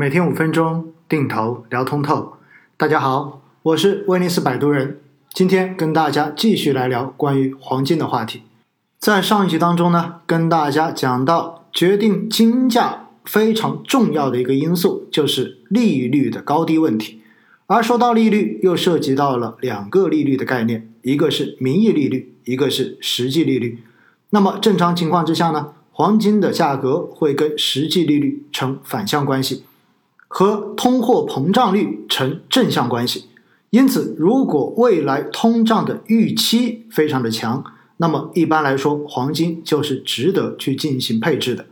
每天五分钟，定投聊通透。大家好，我是威尼斯摆渡人。今天跟大家继续来聊关于黄金的话题。在上一集当中呢，跟大家讲到决定金价非常重要的一个因素就是利率的高低问题。而说到利率，又涉及到了两个利率的概念，一个是名义利率，一个是实际利率。那么正常情况之下呢，黄金的价格会跟实际利率成反向关系，和通货膨胀率成正向关系。因此，如果未来通胀的预期非常的强，那么一般来说，黄金就是值得去进行配置的。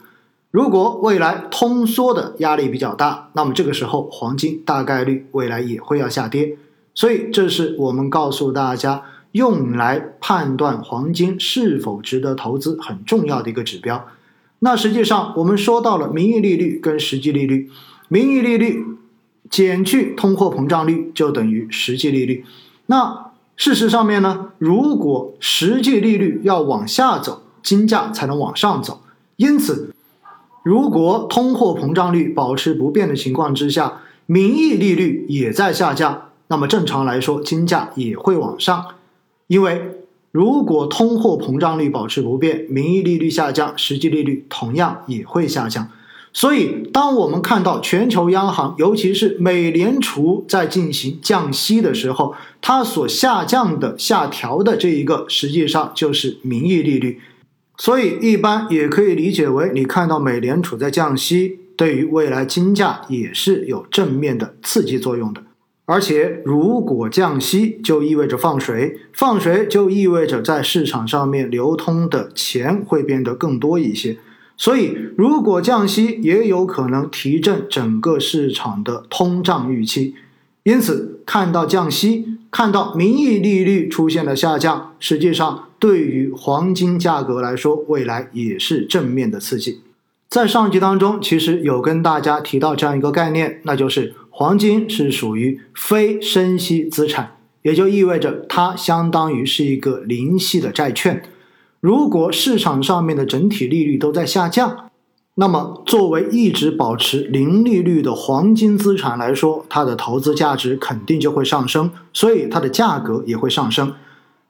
如果未来通缩的压力比较大，那么这个时候黄金大概率未来也会要下跌。所以，这是我们告诉大家用来判断黄金是否值得投资很重要的一个指标。那实际上，我们说到了名义利率跟实际利率，名义利率。减去通货膨胀率就等于实际利率。那事实上面呢？如果实际利率要往下走，金价才能往上走。因此，如果通货膨胀率保持不变的情况之下，名义利率也在下降，那么正常来说，金价也会往上。因为如果通货膨胀率保持不变，名义利率下降，实际利率同样也会下降。所以，当我们看到全球央行，尤其是美联储在进行降息的时候，它所下降的、下调的这一个，实际上就是名义利率。所以，一般也可以理解为，你看到美联储在降息，对于未来金价也是有正面的刺激作用的。而且，如果降息，就意味着放水，放水就意味着在市场上面流通的钱会变得更多一些。所以，如果降息，也有可能提振整个市场的通胀预期。因此，看到降息，看到名义利率出现了下降，实际上对于黄金价格来说，未来也是正面的刺激。在上集当中，其实有跟大家提到这样一个概念，那就是黄金是属于非升息资产，也就意味着它相当于是一个零息的债券。如果市场上面的整体利率都在下降，那么作为一直保持零利率的黄金资产来说，它的投资价值肯定就会上升，所以它的价格也会上升。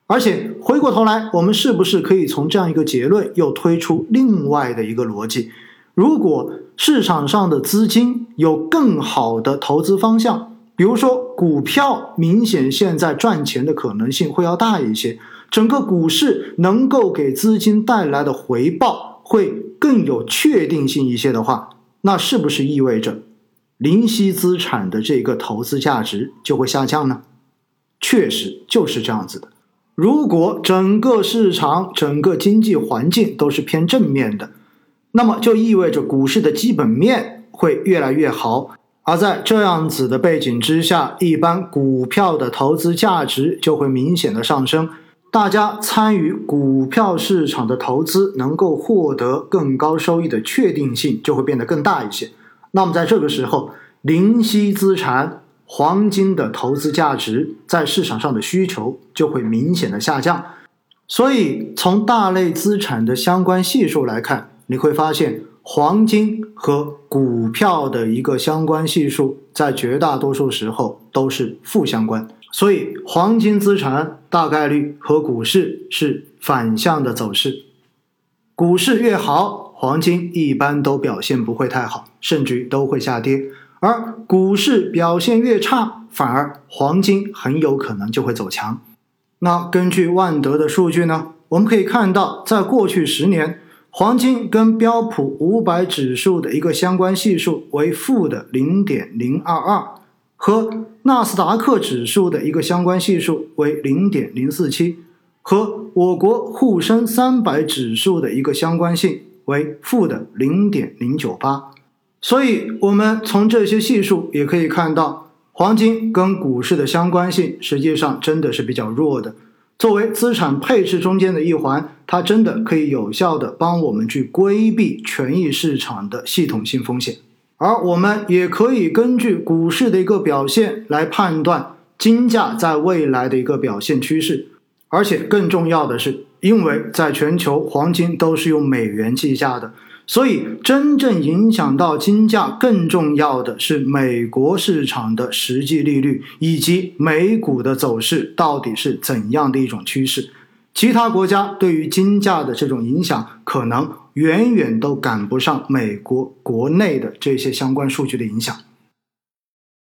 而且回过头来，我们是不是可以从这样一个结论又推出另外的一个逻辑？如果市场上的资金有更好的投资方向，比如说股票，明显现在赚钱的可能性会要大一些。整个股市能够给资金带来的回报会更有确定性一些的话，那是不是意味着零息资产的这个投资价值就会下降呢？确实就是这样子的。如果整个市场、整个经济环境都是偏正面的，那么就意味着股市的基本面会越来越好。而在这样子的背景之下，一般股票的投资价值就会明显的上升。大家参与股票市场的投资，能够获得更高收益的确定性就会变得更大一些。那么在这个时候，零息资产黄金的投资价值在市场上的需求就会明显的下降。所以从大类资产的相关系数来看，你会发现黄金和股票的一个相关系数，在绝大多数时候都是负相关。所以，黄金资产大概率和股市是反向的走势。股市越好，黄金一般都表现不会太好，甚至于都会下跌；而股市表现越差，反而黄金很有可能就会走强。那根据万德的数据呢，我们可以看到，在过去十年，黄金跟标普五百指数的一个相关系数为负的零点零二二。和纳斯达克指数的一个相关系数为零点零四七，和我国沪深三百指数的一个相关性为负的零点零九八。所以，我们从这些系数也可以看到，黄金跟股市的相关性实际上真的是比较弱的。作为资产配置中间的一环，它真的可以有效的帮我们去规避权益市场的系统性风险。而我们也可以根据股市的一个表现来判断金价在未来的一个表现趋势，而且更重要的是，因为在全球黄金都是用美元计价的，所以，真正影响到金价更重要的是美国市场的实际利率以及美股的走势到底是怎样的一种趋势。其他国家对于金价的这种影响，可能远远都赶不上美国国内的这些相关数据的影响。